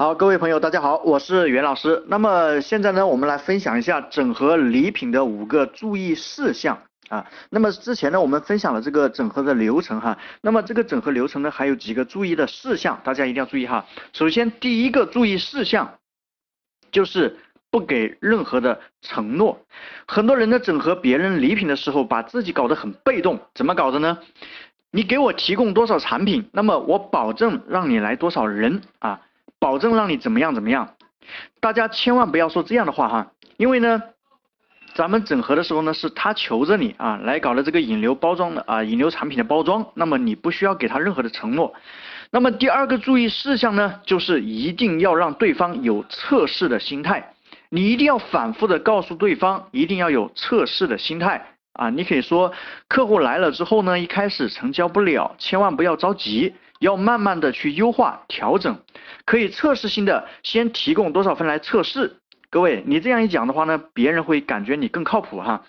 好，各位朋友，大家好，我是袁老师。那么现在呢，我们来分享一下整合礼品的五个注意事项啊。那么之前呢，我们分享了这个整合的流程哈。那么这个整合流程呢，还有几个注意的事项，大家一定要注意哈。首先，第一个注意事项就是不给任何的承诺。很多人呢，整合别人礼品的时候，把自己搞得很被动。怎么搞的呢？你给我提供多少产品，那么我保证让你来多少人啊。保证让你怎么样怎么样，大家千万不要说这样的话哈，因为呢，咱们整合的时候呢，是他求着你啊来搞的这个引流包装的啊引流产品的包装，那么你不需要给他任何的承诺。那么第二个注意事项呢，就是一定要让对方有测试的心态，你一定要反复的告诉对方，一定要有测试的心态啊。你可以说客户来了之后呢，一开始成交不了，千万不要着急。要慢慢的去优化调整，可以测试性的先提供多少份来测试。各位，你这样一讲的话呢，别人会感觉你更靠谱哈。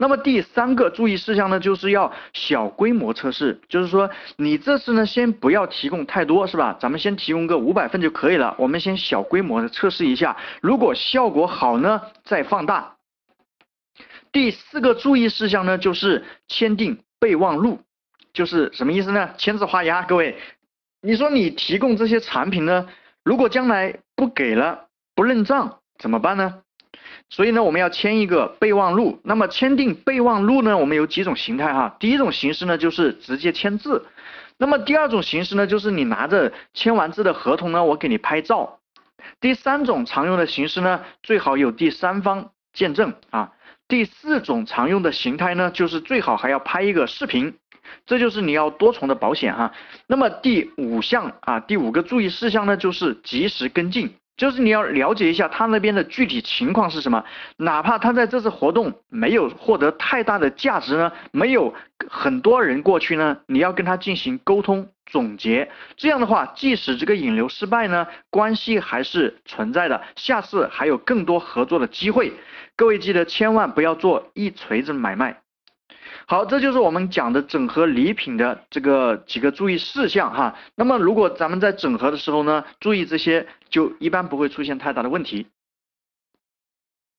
那么第三个注意事项呢，就是要小规模测试，就是说你这次呢先不要提供太多，是吧？咱们先提供个五百份就可以了，我们先小规模的测试一下，如果效果好呢，再放大。第四个注意事项呢，就是签订备忘录。就是什么意思呢？签字画押，各位，你说你提供这些产品呢，如果将来不给了，不认账怎么办呢？所以呢，我们要签一个备忘录。那么签订备忘录呢，我们有几种形态哈。第一种形式呢，就是直接签字。那么第二种形式呢，就是你拿着签完字的合同呢，我给你拍照。第三种常用的形式呢，最好有第三方见证啊。第四种常用的形态呢，就是最好还要拍一个视频。这就是你要多重的保险哈。那么第五项啊，第五个注意事项呢，就是及时跟进，就是你要了解一下他那边的具体情况是什么。哪怕他在这次活动没有获得太大的价值呢，没有很多人过去呢，你要跟他进行沟通总结。这样的话，即使这个引流失败呢，关系还是存在的，下次还有更多合作的机会。各位记得千万不要做一锤子买卖。好，这就是我们讲的整合礼品的这个几个注意事项哈。那么如果咱们在整合的时候呢，注意这些，就一般不会出现太大的问题。